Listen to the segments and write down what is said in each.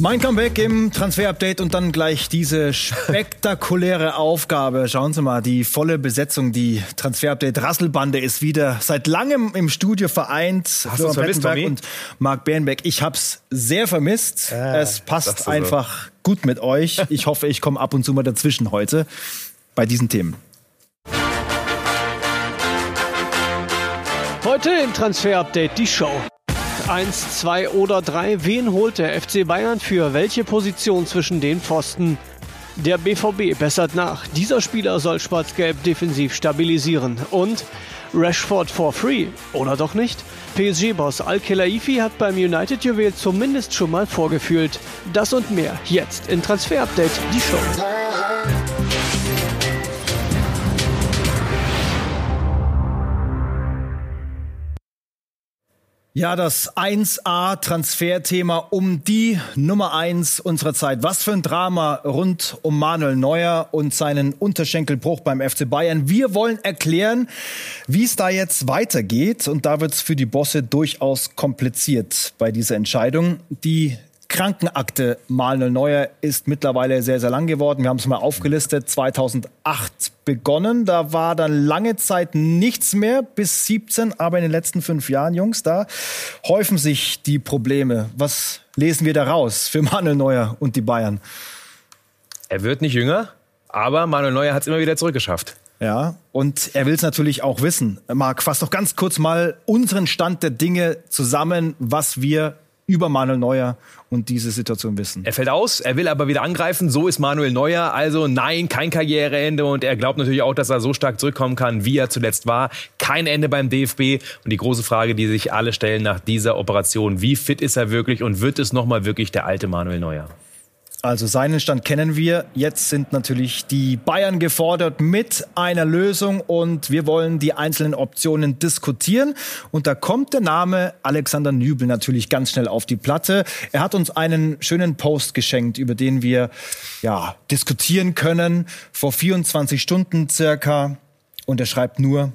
Mein Comeback im Transfer-Update und dann gleich diese spektakuläre Aufgabe. Schauen Sie mal, die volle Besetzung, die Transfer-Update Rasselbande ist wieder seit langem im Studio vereint. Hast du vermisst, Tommy? und Marc Bernbeck. Ich hab's sehr vermisst. Äh, es passt einfach so. gut mit euch. Ich hoffe, ich komme ab und zu mal dazwischen heute bei diesen Themen. Heute im Transfer-Update die Show. 1, 2 oder 3. Wen holt der FC Bayern für welche Position zwischen den Pfosten? Der BVB bessert nach. Dieser Spieler soll Schwarz-Gelb defensiv stabilisieren. Und Rashford for free. Oder doch nicht? PSG-Boss Al-Khelaifi hat beim United-Juwel zumindest schon mal vorgefühlt. Das und mehr jetzt in Transfer Update, die Show. Ja, das 1A-Transferthema um die Nummer 1 unserer Zeit. Was für ein Drama rund um Manuel Neuer und seinen Unterschenkelbruch beim FC Bayern. Wir wollen erklären, wie es da jetzt weitergeht. Und da wird es für die Bosse durchaus kompliziert bei dieser Entscheidung. Die Krankenakte Manuel Neuer ist mittlerweile sehr, sehr lang geworden. Wir haben es mal aufgelistet. 2008 begonnen. Da war dann lange Zeit nichts mehr bis 17. Aber in den letzten fünf Jahren, Jungs, da häufen sich die Probleme. Was lesen wir da raus für Manuel Neuer und die Bayern? Er wird nicht jünger, aber Manuel Neuer hat es immer wieder zurückgeschafft. Ja, und er will es natürlich auch wissen. Marc, fass doch ganz kurz mal unseren Stand der Dinge zusammen, was wir über Manuel Neuer und diese Situation wissen. Er fällt aus, er will aber wieder angreifen. So ist Manuel Neuer. Also nein, kein Karriereende. Und er glaubt natürlich auch, dass er so stark zurückkommen kann, wie er zuletzt war. Kein Ende beim DFB. Und die große Frage, die sich alle stellen nach dieser Operation, wie fit ist er wirklich und wird es nochmal wirklich der alte Manuel Neuer? Also seinen Stand kennen wir. Jetzt sind natürlich die Bayern gefordert mit einer Lösung und wir wollen die einzelnen Optionen diskutieren. Und da kommt der Name Alexander Nübel natürlich ganz schnell auf die Platte. Er hat uns einen schönen Post geschenkt, über den wir ja diskutieren können. Vor 24 Stunden circa. Und er schreibt nur,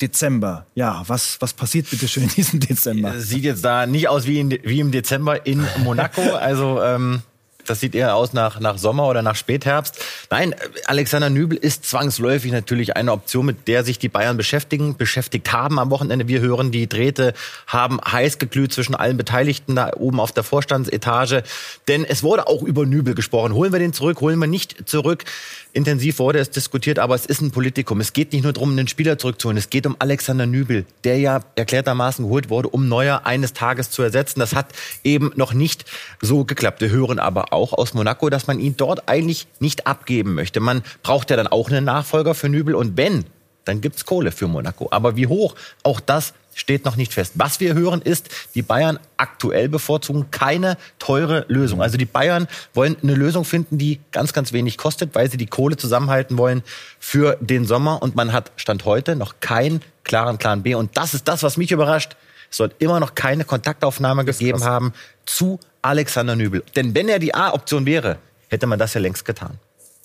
Dezember. Ja, was, was passiert bitte schön in diesem Dezember? Sieht jetzt da nicht aus wie, in, wie im Dezember in Monaco. Also ähm, das sieht eher aus nach, nach Sommer oder nach Spätherbst. Nein, Alexander Nübel ist zwangsläufig natürlich eine Option, mit der sich die Bayern beschäftigen, beschäftigt haben am Wochenende. Wir hören, die Drähte haben heiß geglüht zwischen allen Beteiligten da oben auf der Vorstandsetage. Denn es wurde auch über Nübel gesprochen. Holen wir den zurück, holen wir nicht zurück. Intensiv wurde es diskutiert, aber es ist ein Politikum. Es geht nicht nur darum, einen Spieler zurückzuholen. Es geht um Alexander Nübel, der ja erklärtermaßen geholt wurde, um Neuer eines Tages zu ersetzen. Das hat eben noch nicht so geklappt. Wir hören aber auch aus Monaco, dass man ihn dort eigentlich nicht abgeben möchte. Man braucht ja dann auch einen Nachfolger für Nübel. Und wenn, dann gibt's Kohle für Monaco. Aber wie hoch, auch das steht noch nicht fest. Was wir hören ist, die Bayern aktuell bevorzugen keine teure Lösung. Also die Bayern wollen eine Lösung finden, die ganz, ganz wenig kostet, weil sie die Kohle zusammenhalten wollen für den Sommer. Und man hat Stand heute noch keinen klaren Plan B. Und das ist das, was mich überrascht. Es soll immer noch keine Kontaktaufnahme gegeben haben zu Alexander Nübel. Denn wenn er die A-Option wäre, hätte man das ja längst getan.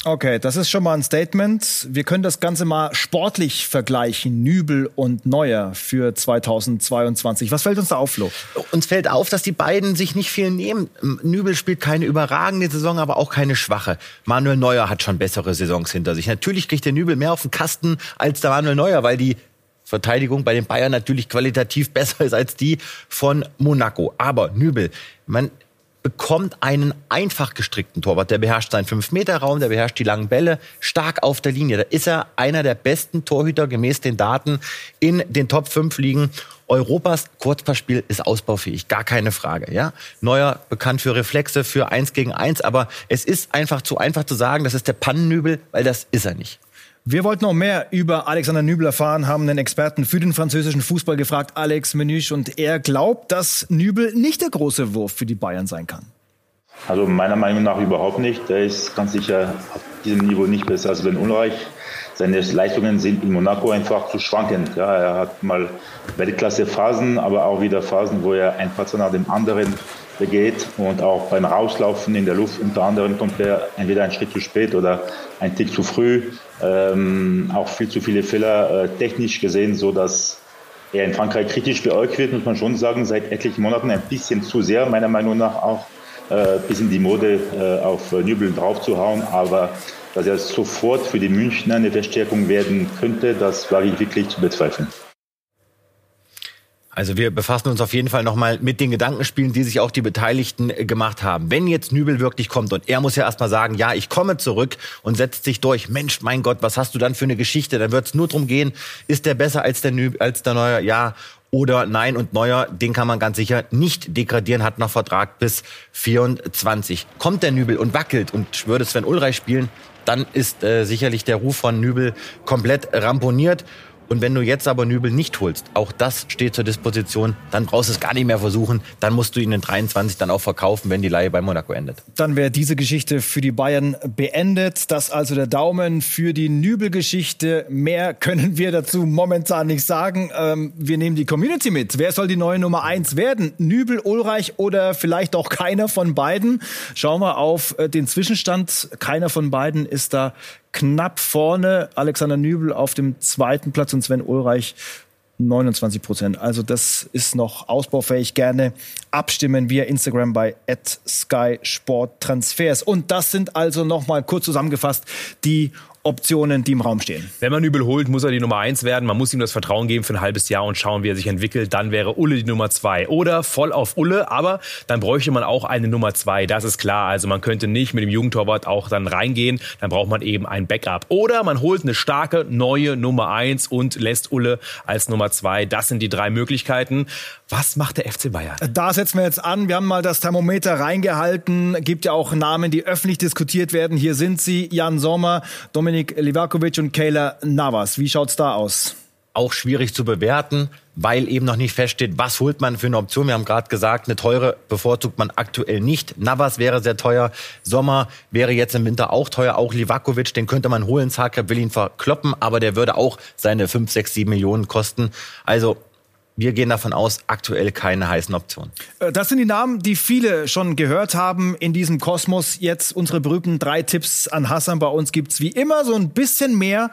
Okay, das ist schon mal ein Statement. Wir können das Ganze mal sportlich vergleichen, Nübel und Neuer für 2022. Was fällt uns da auf, Flo? Uns fällt auf, dass die beiden sich nicht viel nehmen. Nübel spielt keine überragende Saison, aber auch keine schwache. Manuel Neuer hat schon bessere Saisons hinter sich. Natürlich kriegt der Nübel mehr auf den Kasten als der Manuel Neuer, weil die Verteidigung bei den Bayern natürlich qualitativ besser ist als die von Monaco. Aber Nübel, man bekommt einen einfach gestrickten Torwart. Der beherrscht seinen 5-Meter-Raum, der beherrscht die langen Bälle, stark auf der Linie. Da ist er einer der besten Torhüter gemäß den Daten in den Top 5 Ligen Europas. Kurzpassspiel ist ausbaufähig, gar keine Frage. Ja? Neuer bekannt für Reflexe, für 1 gegen 1, aber es ist einfach zu einfach zu sagen, das ist der Pannennübel, weil das ist er nicht. Wir wollten noch mehr über Alexander Nübel erfahren, haben einen Experten für den französischen Fußball gefragt, Alex Menüsch, und er glaubt, dass Nübel nicht der große Wurf für die Bayern sein kann. Also meiner Meinung nach überhaupt nicht. Er ist ganz sicher auf diesem Niveau nicht besser als Ben Ulreich. Seine Leistungen sind in Monaco einfach zu schwankend. Ja, er hat mal Weltklasse-Phasen, aber auch wieder Phasen, wo er ein Patzer nach dem anderen begeht und auch beim Rauslaufen in der Luft unter anderem kommt er entweder einen Schritt zu spät oder ein Tick zu früh. Ähm, auch viel zu viele Fehler äh, technisch gesehen, so dass er in Frankreich kritisch beäugt wird, muss man schon sagen, seit etlichen Monaten ein bisschen zu sehr, meiner Meinung nach auch äh, bis in die Mode äh, auf Nübel draufzuhauen. Aber dass er sofort für die Münchner eine Verstärkung werden könnte, das war ich wirklich zu bezweifeln. Also wir befassen uns auf jeden Fall nochmal mit den Gedankenspielen, die sich auch die Beteiligten äh, gemacht haben. Wenn jetzt Nübel wirklich kommt und er muss ja erstmal sagen, ja, ich komme zurück und setzt sich durch. Mensch, mein Gott, was hast du dann für eine Geschichte? Dann wird es nur darum gehen, ist der besser als der, Nübel, als der Neuer? Ja oder nein. Und Neuer, den kann man ganz sicher nicht degradieren, hat noch Vertrag bis 24. Kommt der Nübel und wackelt und würde Sven Ulreich spielen, dann ist äh, sicherlich der Ruf von Nübel komplett ramponiert. Und wenn du jetzt aber Nübel nicht holst, auch das steht zur Disposition, dann brauchst du es gar nicht mehr versuchen. Dann musst du ihn in 23 dann auch verkaufen, wenn die Leihe bei Monaco endet. Dann wäre diese Geschichte für die Bayern beendet. Das also der Daumen für die Nübel-Geschichte. Mehr können wir dazu momentan nicht sagen. Ähm, wir nehmen die Community mit. Wer soll die neue Nummer eins werden? Nübel, Ulreich oder vielleicht auch keiner von beiden? Schauen wir auf äh, den Zwischenstand. Keiner von beiden ist da knapp vorne. Alexander Nübel auf dem zweiten Platz und Sven Ulreich 29 Prozent. Also das ist noch ausbaufähig. Gerne abstimmen via Instagram bei Sky Sport Transfers. Und das sind also noch mal kurz zusammengefasst die Optionen, die im Raum stehen. Wenn man Übel holt, muss er die Nummer eins werden. Man muss ihm das Vertrauen geben für ein halbes Jahr und schauen, wie er sich entwickelt. Dann wäre Ulle die Nummer zwei. Oder voll auf Ulle, aber dann bräuchte man auch eine Nummer zwei. Das ist klar. Also man könnte nicht mit dem Jugendtorwart auch dann reingehen. Dann braucht man eben ein Backup. Oder man holt eine starke neue Nummer eins und lässt Ulle als Nummer zwei. Das sind die drei Möglichkeiten. Was macht der FC Bayern? Da setzen wir jetzt an. Wir haben mal das Thermometer reingehalten. Gibt ja auch Namen, die öffentlich diskutiert werden. Hier sind sie. Jan Sommer, Dominik Dominik Livakovic und Kayla Navas. Wie schaut's da aus? Auch schwierig zu bewerten, weil eben noch nicht feststeht, was holt man für eine Option. Wir haben gerade gesagt, eine teure bevorzugt man aktuell nicht. Navas wäre sehr teuer. Sommer wäre jetzt im Winter auch teuer. Auch Livakovic, den könnte man holen. Zagreb will ihn verkloppen, aber der würde auch seine 5, 6, 7 Millionen kosten. Also wir gehen davon aus, aktuell keine heißen Optionen. Äh, das sind die Namen, die viele schon gehört haben in diesem Kosmos. Jetzt unsere berühmten drei Tipps an Hassan. Bei uns gibt's wie immer so ein bisschen mehr.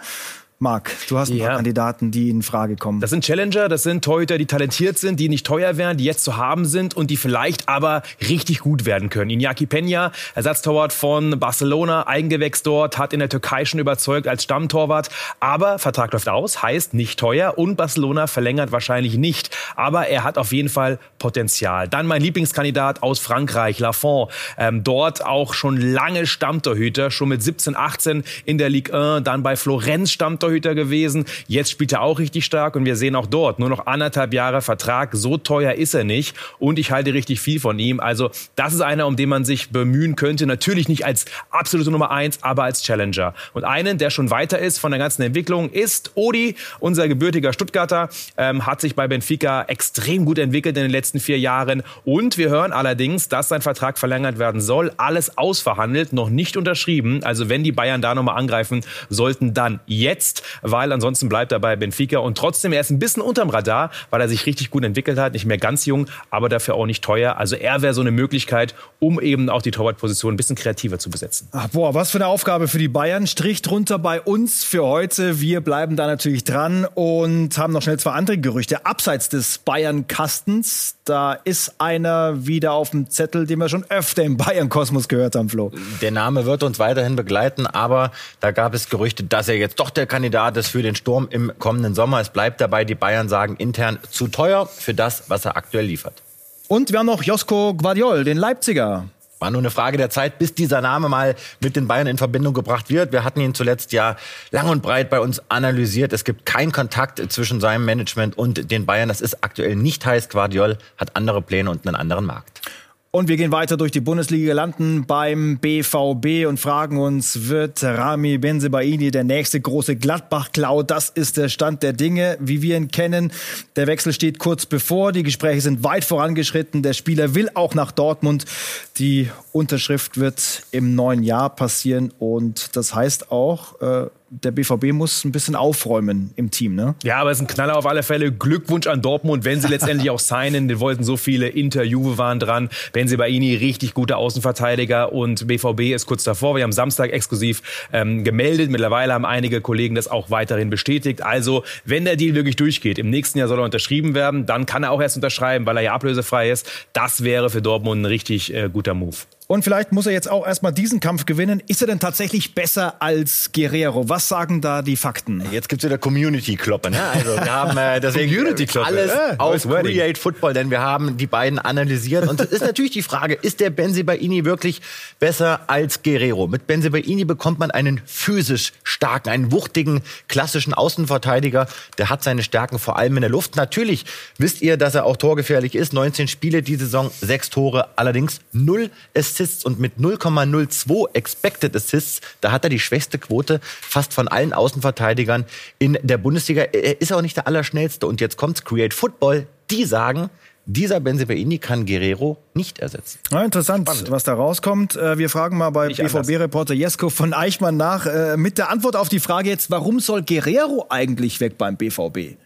Marc, du hast ein ja. paar Kandidaten, die in Frage kommen. Das sind Challenger, das sind Torhüter, die talentiert sind, die nicht teuer wären, die jetzt zu haben sind und die vielleicht aber richtig gut werden können. Iñaki Peña, Ersatztorwart von Barcelona, Eigengewächs dort, hat in der Türkei schon überzeugt als Stammtorwart, aber Vertrag läuft aus, heißt nicht teuer und Barcelona verlängert wahrscheinlich nicht, aber er hat auf jeden Fall Potenzial. Dann mein Lieblingskandidat aus Frankreich, Lafont, ähm, dort auch schon lange Stammtorhüter, schon mit 17, 18 in der Ligue 1, dann bei Florenz Stammtorhüter Torhüter gewesen. Jetzt spielt er auch richtig stark und wir sehen auch dort nur noch anderthalb Jahre Vertrag. So teuer ist er nicht und ich halte richtig viel von ihm. Also das ist einer, um den man sich bemühen könnte. Natürlich nicht als absolute Nummer eins, aber als Challenger. Und einen, der schon weiter ist von der ganzen Entwicklung, ist Odi, unser gebürtiger Stuttgarter, ähm, hat sich bei Benfica extrem gut entwickelt in den letzten vier Jahren. Und wir hören allerdings, dass sein Vertrag verlängert werden soll. Alles ausverhandelt, noch nicht unterschrieben. Also wenn die Bayern da nochmal angreifen sollten, dann jetzt weil ansonsten bleibt er bei Benfica und trotzdem, er ist ein bisschen unterm Radar, weil er sich richtig gut entwickelt hat, nicht mehr ganz jung, aber dafür auch nicht teuer. Also er wäre so eine Möglichkeit, um eben auch die Torwartposition ein bisschen kreativer zu besetzen. Ach, boah, was für eine Aufgabe für die Bayern. Strich drunter bei uns für heute. Wir bleiben da natürlich dran und haben noch schnell zwei andere Gerüchte. Abseits des Bayern-Kastens, da ist einer wieder auf dem Zettel, den wir schon öfter im Bayern-Kosmos gehört haben, Flo. Der Name wird uns weiterhin begleiten, aber da gab es Gerüchte, dass er jetzt doch der Kandidat Kandidat ist für den Sturm im kommenden Sommer. Es bleibt dabei, die Bayern sagen intern zu teuer für das, was er aktuell liefert. Und wir haben noch Josko Guardiol, den Leipziger. War nur eine Frage der Zeit, bis dieser Name mal mit den Bayern in Verbindung gebracht wird. Wir hatten ihn zuletzt ja lang und breit bei uns analysiert. Es gibt keinen Kontakt zwischen seinem Management und den Bayern. Das ist aktuell nicht heiß. Guardiol hat andere Pläne und einen anderen Markt. Und wir gehen weiter durch die Bundesliga, landen beim BVB und fragen uns, wird Rami Benzebaini der nächste große Gladbach-Cloud? Das ist der Stand der Dinge, wie wir ihn kennen. Der Wechsel steht kurz bevor, die Gespräche sind weit vorangeschritten. Der Spieler will auch nach Dortmund. Die Unterschrift wird im neuen Jahr passieren und das heißt auch, äh, der BVB muss ein bisschen aufräumen im Team, ne? Ja, aber es ist ein Knaller auf alle Fälle. Glückwunsch an Dortmund, wenn sie letztendlich auch signen. Die wollten so viele. Inter, Juve waren dran. Benzibaini, richtig guter Außenverteidiger und BVB ist kurz davor. Wir haben Samstag exklusiv ähm, gemeldet. Mittlerweile haben einige Kollegen das auch weiterhin bestätigt. Also, wenn der Deal wirklich durchgeht, im nächsten Jahr soll er unterschrieben werden, dann kann er auch erst unterschreiben, weil er ja ablösefrei ist. Das wäre für Dortmund ein richtig äh, guter Move. Und vielleicht muss er jetzt auch erstmal diesen Kampf gewinnen. Ist er denn tatsächlich besser als Guerrero? Was sagen da die Fakten? Jetzt gibt's wieder Community-Kloppe. Ne? Also wir haben äh, deswegen Community-Kloppe. alles Ja, auf neues Wording. Create Football, denn wir haben die beiden analysiert. Und es ist natürlich die Frage, ist der Benzibaini wirklich besser als Guerrero? Mit Benzibaini bekommt man einen physisch starken, einen wuchtigen, klassischen Außenverteidiger. Der hat seine Stärken vor allem in der Luft. Natürlich wisst ihr, dass er auch torgefährlich ist. 19 Spiele die Saison, 6 Tore, allerdings 0 Assists und mit 0,02 Expected Assists, da hat er die schwächste Quote fast von allen Außenverteidigern in der Bundesliga. Er ist auch nicht der Allerschnellste. Und jetzt kommt's, Create Football, die sagen, dieser Benzibaini kann Guerrero nicht ersetzen. Ja, interessant, was da rauskommt. Äh, Wir fragen mal bei. BVB-Reporter Jesko von Eichmann nach äh, mit der Antwort auf die Frage jetzt, warum soll Guerrero eigentlich weg beim BVB?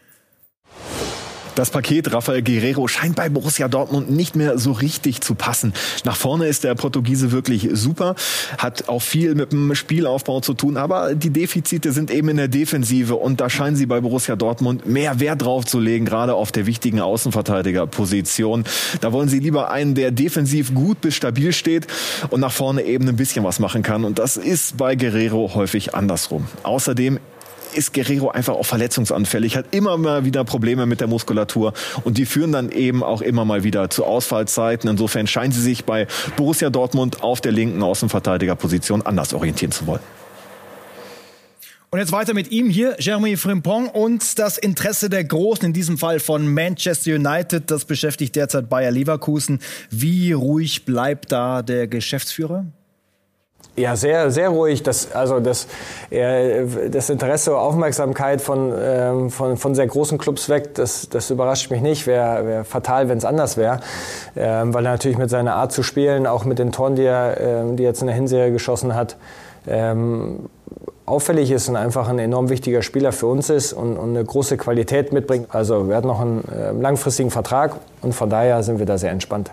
Das Paket Rafael Guerrero scheint bei Borussia Dortmund nicht mehr so richtig zu passen. Nach vorne ist der Portugiese wirklich super, hat auch viel mit dem Spielaufbau zu tun, aber die Defizite sind eben in der Defensive und da scheinen sie bei Borussia Dortmund mehr Wert drauf zu legen, gerade auf der wichtigen Außenverteidigerposition. Da wollen sie lieber einen, der defensiv gut bis stabil steht und nach vorne eben ein bisschen was machen kann und das ist bei Guerrero häufig andersrum. Außerdem ist Guerrero einfach auch verletzungsanfällig, hat immer mal wieder Probleme mit der Muskulatur und die führen dann eben auch immer mal wieder zu Ausfallzeiten. Insofern scheinen sie sich bei Borussia Dortmund auf der linken Außenverteidigerposition anders orientieren zu wollen. Und jetzt weiter mit ihm hier, Jeremy Frimpong und das Interesse der Großen, in diesem Fall von Manchester United, das beschäftigt derzeit Bayer Leverkusen. Wie ruhig bleibt da der Geschäftsführer? Ja, sehr, sehr ruhig. Das, also das, das Interesse, Aufmerksamkeit von, ähm, von, von sehr großen Clubs weg, das, das überrascht mich nicht. Wäre wär fatal, wenn es anders wäre. Ähm, weil er natürlich mit seiner Art zu spielen, auch mit den Toren, die er, ähm, die er jetzt in der Hinserie geschossen hat, ähm, auffällig ist und einfach ein enorm wichtiger Spieler für uns ist und, und eine große Qualität mitbringt. Also wir hatten noch einen äh, langfristigen Vertrag und von daher sind wir da sehr entspannt.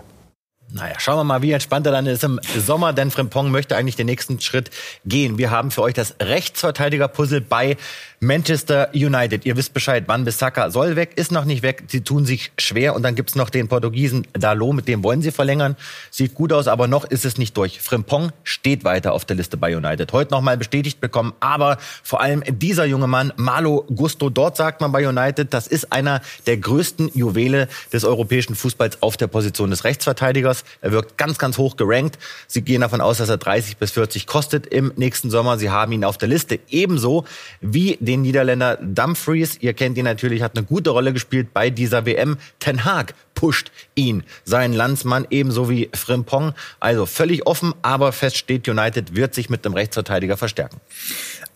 Naja, schauen wir mal, wie entspannt er dann ist im Sommer, denn Frimpong möchte eigentlich den nächsten Schritt gehen. Wir haben für euch das Rechtsverteidiger-Puzzle bei Manchester United. Ihr wisst Bescheid, Van Bissaka soll weg, ist noch nicht weg. Sie tun sich schwer und dann gibt's noch den Portugiesen Dalot, mit dem wollen sie verlängern. Sieht gut aus, aber noch ist es nicht durch. Frimpong steht weiter auf der Liste bei United. Heute nochmal bestätigt bekommen, aber vor allem dieser junge Mann, Malo Gusto, dort sagt man bei United, das ist einer der größten Juwele des europäischen Fußballs auf der Position des Rechtsverteidigers. Er wirkt ganz, ganz hoch gerankt. Sie gehen davon aus, dass er 30 bis 40 kostet im nächsten Sommer. Sie haben ihn auf der Liste. Ebenso wie den Niederländer Dumfries. Ihr kennt ihn natürlich, hat eine gute Rolle gespielt bei dieser WM. Ten Haag pusht ihn, seinen Landsmann, ebenso wie Frimpong. Also völlig offen, aber fest steht, United wird sich mit dem Rechtsverteidiger verstärken.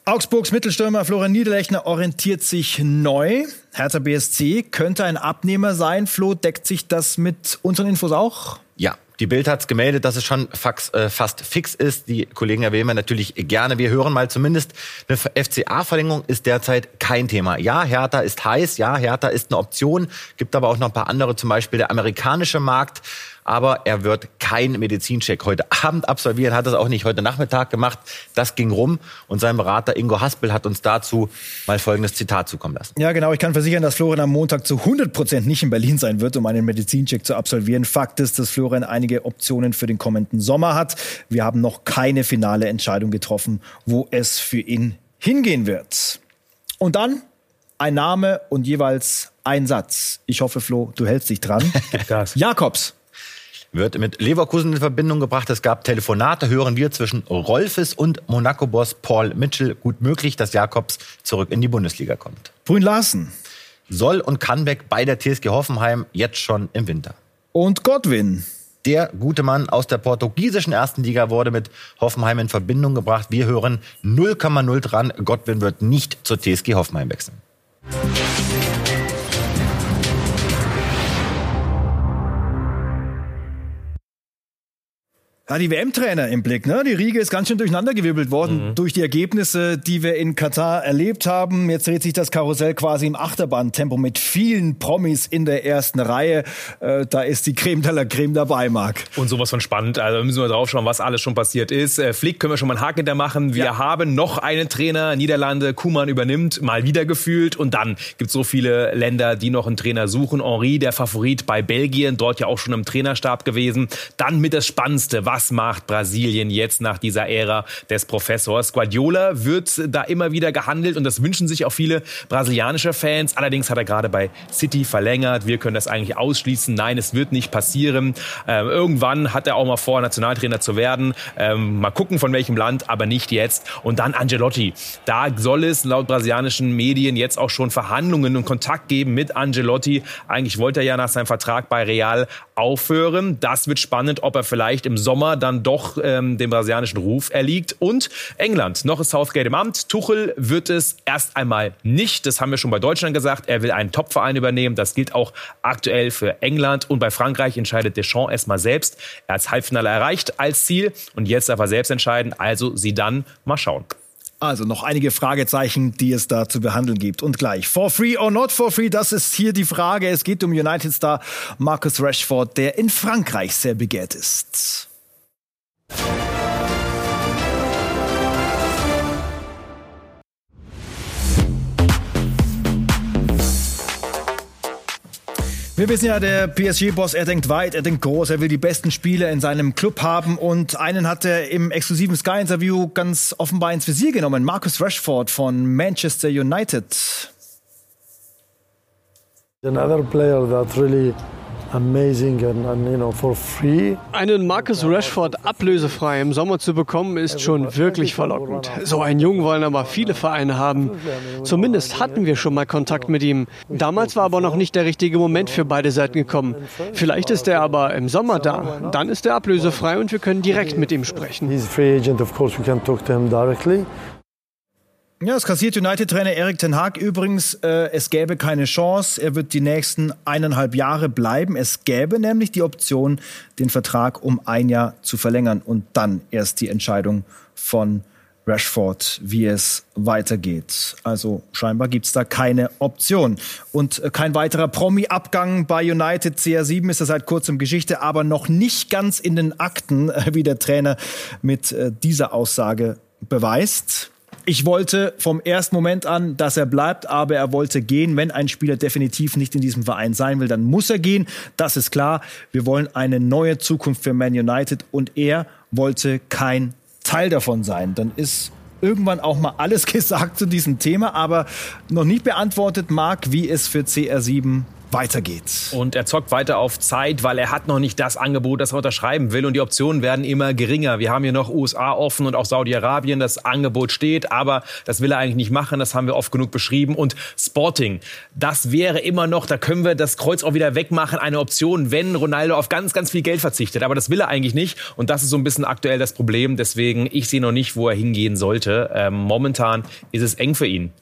Augsburgs Mittelstürmer Florian Niederlechner orientiert sich neu. Hertha BSC könnte ein Abnehmer sein. Flo, deckt sich das mit unseren Infos auch? Ja, die Bild hat's gemeldet, dass es schon fax, äh, fast fix ist. Die Kollegen erwähnen wir natürlich gerne. Wir hören mal zumindest, eine FCA-Verlängerung ist derzeit kein Thema. Ja, Hertha ist heiß, ja, Hertha ist eine Option, gibt aber auch noch ein paar andere, zum Beispiel der amerikanische Markt. Aber er wird kein Medizincheck heute Abend absolvieren, hat es auch nicht heute Nachmittag gemacht. Das ging rum und sein Berater Ingo Haspel hat uns dazu mal folgendes Zitat zukommen lassen. Ja, genau. Ich kann versichern, dass Florian am Montag zu 100 Prozent nicht in Berlin sein wird, um einen Medizincheck zu absolvieren. Fakt ist, dass Florian einige Optionen für den kommenden Sommer hat. Wir haben noch keine finale Entscheidung getroffen, wo es für ihn hingehen wird. Und dann ein Name und jeweils ein Satz. Ich hoffe, Flo, du hältst dich dran. Gas. Jakobs. Wird mit Leverkusen in Verbindung gebracht. Es gab Telefonate, hören wir, zwischen Rolfes und Monaco-Boss Paul Mitchell. Gut möglich, dass Jakobs zurück in die Bundesliga kommt. Brün Larsen. Soll und kann weg bei der TSG Hoffenheim jetzt schon im Winter. Und Godwin. Der gute Mann aus der portugiesischen ersten Liga wurde mit Hoffenheim in Verbindung gebracht. Wir hören 0,0 dran. Godwin wird nicht zur TSG Hoffenheim wechseln. Ja, die WM-Trainer im Blick, ne? Die Riege ist ganz schön durcheinandergewirbelt worden mhm. durch die Ergebnisse, die wir in Katar erlebt haben. Jetzt dreht sich das Karussell quasi im Achterbahntempo mit vielen Promis in der ersten Reihe. Äh, da ist die Creme de la Creme dabei, Marc. Und sowas von spannend. Also müssen wir drauf schauen, was alles schon passiert ist. Äh, Flick können wir schon mal einen Haken hinter machen. Wir ja. haben noch einen Trainer, Niederlande, Kuman übernimmt, mal wieder gefühlt. Und dann gibt es so viele Länder, die noch einen Trainer suchen. Henri, der Favorit bei Belgien, dort ja auch schon im Trainerstab gewesen. Dann mit das Spannendste, was macht Brasilien jetzt nach dieser Ära des Professors? Guardiola wird da immer wieder gehandelt und das wünschen sich auch viele brasilianische Fans. Allerdings hat er gerade bei City verlängert. Wir können das eigentlich ausschließen. Nein, es wird nicht passieren. Ähm, irgendwann hat er auch mal vor, Nationaltrainer zu werden. Ähm, mal gucken von welchem Land, aber nicht jetzt. Und dann Angelotti. Da soll es laut brasilianischen Medien jetzt auch schon Verhandlungen und Kontakt geben mit Angelotti. Eigentlich wollte er ja nach seinem Vertrag bei Real aufhören. Das wird spannend, ob er vielleicht im Sommer Sommer dann doch ähm, dem brasilianischen Ruf erliegt. Und England, noch ist Southgate im Amt. Tuchel wird es erst einmal nicht. Das haben wir schon bei Deutschland gesagt. Er will einen Topverein übernehmen. Das gilt auch aktuell für England. Und bei Frankreich entscheidet Deschamps erstmal selbst. Er hat das Halbfinale erreicht als Ziel. Und jetzt darf er selbst entscheiden. Also sie dann mal schauen. Also noch einige Fragezeichen, die es da zu behandeln gibt. Und gleich, for free or not for free, das ist hier die Frage. Es geht um United-Star Marcus Rashford, der in Frankreich sehr begehrt ist. Wir wissen ja, der PSG-Boss, er denkt weit, er denkt groß, er will die besten Spieler in seinem Club haben und einen hat er im exklusiven Sky-Interview ganz offenbar ins Visier genommen, Marcus Rashford von Manchester United. Another player that really amazing and, and you know, for free. Einen Marcus Rashford ablösefrei im Sommer zu bekommen, ist schon wirklich verlockend. So einen Jungen wollen aber viele Vereine haben. Zumindest hatten wir schon mal Kontakt mit ihm. Damals war aber noch nicht der richtige Moment für beide Seiten gekommen. Vielleicht ist er aber im Sommer da. Dann ist er ablösefrei und wir können direkt mit ihm sprechen. Ja, es kassiert United-Trainer Erik Ten Hag übrigens. Äh, es gäbe keine Chance. Er wird die nächsten eineinhalb Jahre bleiben. Es gäbe nämlich die Option, den Vertrag um ein Jahr zu verlängern und dann erst die Entscheidung von Rashford, wie es weitergeht. Also scheinbar gibt's da keine Option. Und äh, kein weiterer Promi-Abgang bei United. CR7 ist ja seit kurzem Geschichte, aber noch nicht ganz in den Akten, wie der Trainer mit äh, dieser Aussage beweist. Ich wollte vom ersten Moment an, dass er bleibt, aber er wollte gehen. Wenn ein Spieler definitiv nicht in diesem Verein sein will, dann muss er gehen. Das ist klar. Wir wollen eine neue Zukunft für Man United und er wollte kein Teil davon sein. Dann ist irgendwann auch mal alles gesagt zu diesem Thema, aber noch nicht beantwortet, Marc, wie es für CR7 weitergeht. Und er zockt weiter auf Zeit, weil er hat noch nicht das Angebot, das er unterschreiben will. Und die Optionen werden immer geringer. Wir haben hier noch USA offen und auch Saudi-Arabien. Das Angebot steht, aber das will er eigentlich nicht machen. Das haben wir oft genug beschrieben. Und Sporting, das wäre immer noch, da können wir das Kreuz auch wieder wegmachen, eine Option, wenn Ronaldo auf ganz, ganz viel Geld verzichtet. Aber das will er eigentlich nicht. Und das ist so ein bisschen aktuell das Problem. Deswegen, ich sehe noch nicht, wo er hingehen sollte. Ähm, momentan ist es eng für ihn.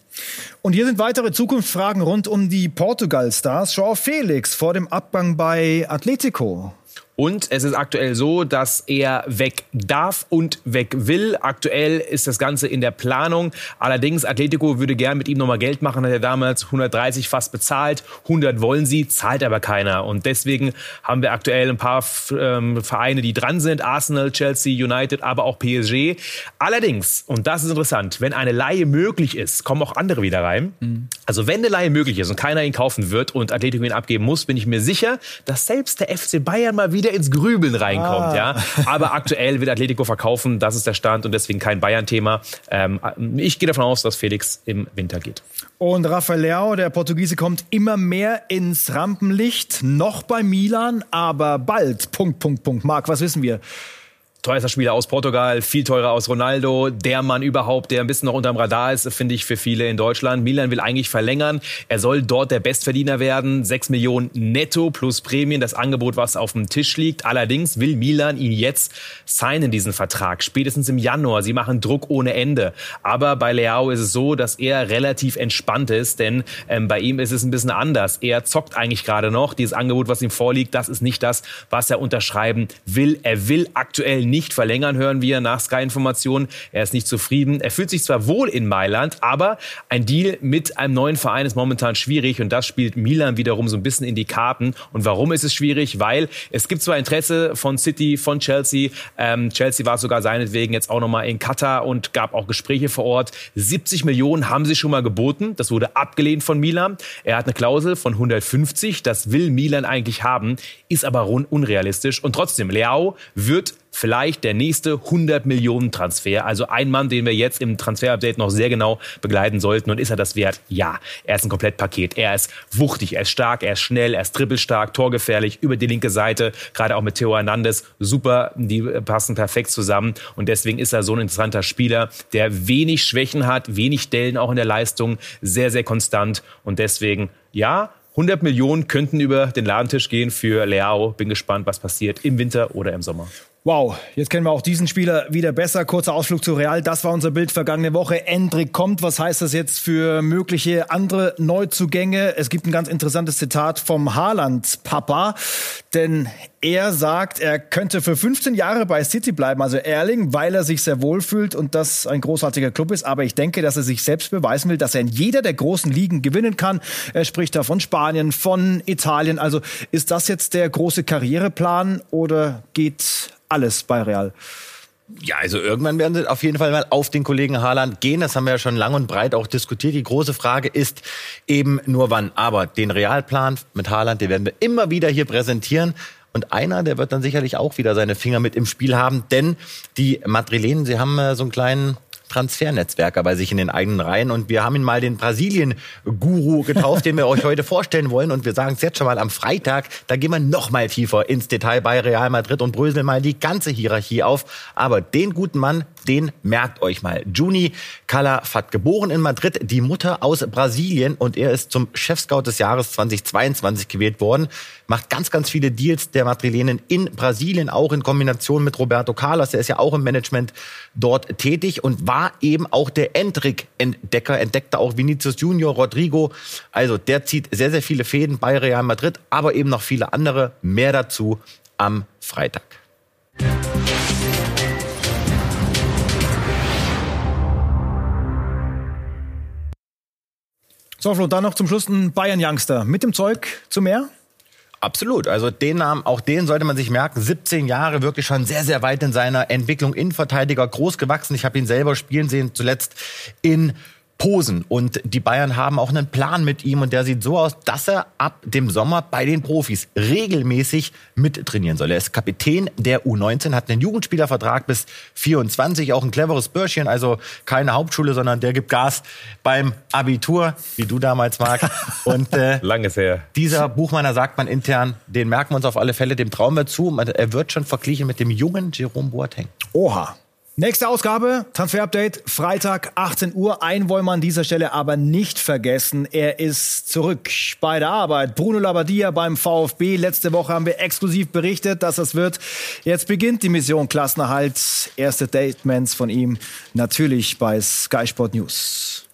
Und hier sind weitere Zukunftsfragen rund um die Portugal-Stars. Joao Felix vor dem Abgang bei Atletico. Und es ist aktuell so, dass er weg darf und weg will. Aktuell ist das Ganze in der Planung. Allerdings, Atletico würde gern mit ihm nochmal Geld machen, hat er damals 130 fast bezahlt. 100 wollen sie, zahlt aber keiner. Und deswegen haben wir aktuell ein paar ähm, Vereine, die dran sind. Arsenal, Chelsea, United, aber auch PSG. Allerdings, und das ist interessant, wenn eine Laie möglich ist, kommen auch andere wieder rein. Mhm. Also wenn eine Laie möglich ist und keiner ihn kaufen wird und Atletico ihn abgeben muss, bin ich mir sicher, dass selbst der FC Bayern mal wieder wieder ins Grübeln reinkommt. Ah. Ja. Aber aktuell wird Atletico verkaufen, das ist der Stand und deswegen kein Bayern-Thema. Ähm, ich gehe davon aus, dass Felix im Winter geht. Und Rafael Leao, der Portugiese, kommt immer mehr ins Rampenlicht, noch bei Milan, aber bald. Punkt, Punkt, Punkt. Marc, was wissen wir? Teuerster Spieler aus Portugal, viel teurer aus Ronaldo, der Mann überhaupt, der ein bisschen noch unterm Radar ist, finde ich für viele in Deutschland. Milan will eigentlich verlängern. Er soll dort der Bestverdiener werden. Sechs Millionen netto plus Prämien, das Angebot, was auf dem Tisch liegt. Allerdings will Milan ihn jetzt signen, diesen Vertrag. Spätestens im Januar. Sie machen Druck ohne Ende. Aber bei Leao ist es so, dass er relativ entspannt ist, denn ähm, bei ihm ist es ein bisschen anders. Er zockt eigentlich gerade noch. Dieses Angebot, was ihm vorliegt, das ist nicht das, was er unterschreiben will. Er will aktuell nicht nicht verlängern, hören wir nach Sky-Informationen. Er ist nicht zufrieden. Er fühlt sich zwar wohl in Mailand, aber ein Deal mit einem neuen Verein ist momentan schwierig und das spielt Milan wiederum so ein bisschen in die Karten. Und warum ist es schwierig? Weil es gibt zwar Interesse von City, von Chelsea. Ähm, Chelsea war sogar seinetwegen jetzt auch nochmal in Katar und gab auch Gespräche vor Ort. 70 Millionen haben sie schon mal geboten. Das wurde abgelehnt von Milan. Er hat eine Klausel von 150. Das will Milan eigentlich haben, ist aber unrealistisch. Und trotzdem, Leao wird vielleicht der nächste 100 Millionen Transfer. Also ein Mann, den wir jetzt im Transfer-Update noch sehr genau begleiten sollten. Und ist er das wert? Ja. Er ist ein Komplettpaket. Er ist wuchtig, er ist stark, er ist schnell, er ist dribbelstark, torgefährlich, über die linke Seite, gerade auch mit Theo Hernandez. Super, die passen perfekt zusammen. Und deswegen ist er so ein interessanter Spieler, der wenig Schwächen hat, wenig Dellen auch in der Leistung, sehr, sehr konstant. Und deswegen, ja, 100 Millionen könnten über den Ladentisch gehen für Leao. Bin gespannt, was passiert im Winter oder im Sommer. Wow, jetzt kennen wir auch diesen Spieler wieder besser. Kurzer Ausflug zu Real. Das war unser Bild vergangene Woche. Endrick kommt. Was heißt das jetzt für mögliche andere Neuzugänge? Es gibt ein ganz interessantes Zitat vom Haaland-Papa. Denn er sagt, er könnte für 15 Jahre bei City bleiben, also Erling, weil er sich sehr wohl fühlt und das ein großartiger Club ist. Aber ich denke, dass er sich selbst beweisen will, dass er in jeder der großen Ligen gewinnen kann. Er spricht da von Spanien, von Italien. Also ist das jetzt der große Karriereplan oder geht alles bei Real. Ja, also irgendwann werden sie auf jeden Fall mal auf den Kollegen Haaland gehen. Das haben wir ja schon lang und breit auch diskutiert. Die große Frage ist eben nur wann. Aber den Realplan mit Haaland, den werden wir immer wieder hier präsentieren. Und einer, der wird dann sicherlich auch wieder seine Finger mit im Spiel haben, denn die Madrilenen, sie haben äh, so einen kleinen Transfernetzwerker bei sich in den eigenen Reihen. Und wir haben ihn mal den Brasilien-Guru getauft, den wir euch heute vorstellen wollen. Und wir sagen es jetzt schon mal am Freitag, da gehen wir noch mal tiefer ins Detail bei Real Madrid und bröseln mal die ganze Hierarchie auf. Aber den guten Mann, den merkt euch mal. Juni Calafat, geboren in Madrid, die Mutter aus Brasilien und er ist zum Chefscout des Jahres 2022 gewählt worden. Macht ganz, ganz viele Deals der Madrilenen in Brasilien, auch in Kombination mit Roberto Carlos. Der ist ja auch im Management dort tätig und war eben auch der Endrick-Entdecker, entdeckte auch Vinicius Junior, Rodrigo. Also der zieht sehr, sehr viele Fäden bei Real Madrid, aber eben noch viele andere. Mehr dazu am Freitag. So, Flo, dann noch zum Schluss ein Bayern-Youngster mit dem Zeug zu mehr? Absolut. Also den Namen, auch den sollte man sich merken. 17 Jahre, wirklich schon sehr, sehr weit in seiner Entwicklung. Innenverteidiger, groß gewachsen. Ich habe ihn selber spielen sehen, zuletzt in Posen. Und die Bayern haben auch einen Plan mit ihm und der sieht so aus, dass er ab dem Sommer bei den Profis regelmäßig mittrainieren soll. Er ist Kapitän der U19, hat einen Jugendspielervertrag bis 24, auch ein cleveres Börschchen, also keine Hauptschule, sondern der gibt Gas beim Abitur, wie du damals magst. Und äh, Langes her. dieser Buchmanner sagt man intern, den merken wir uns auf alle Fälle, dem trauen wir zu. Er wird schon verglichen mit dem jungen Jerome Boateng. Oha. Nächste Ausgabe, Transfer-Update, Freitag, 18 Uhr. Einen wollen wir an dieser Stelle aber nicht vergessen. Er ist zurück bei der Arbeit. Bruno Labbadia beim VfB. Letzte Woche haben wir exklusiv berichtet, dass es wird. Jetzt beginnt die Mission Klassenerhalt. Erste Statements von ihm natürlich bei Sky Sport News.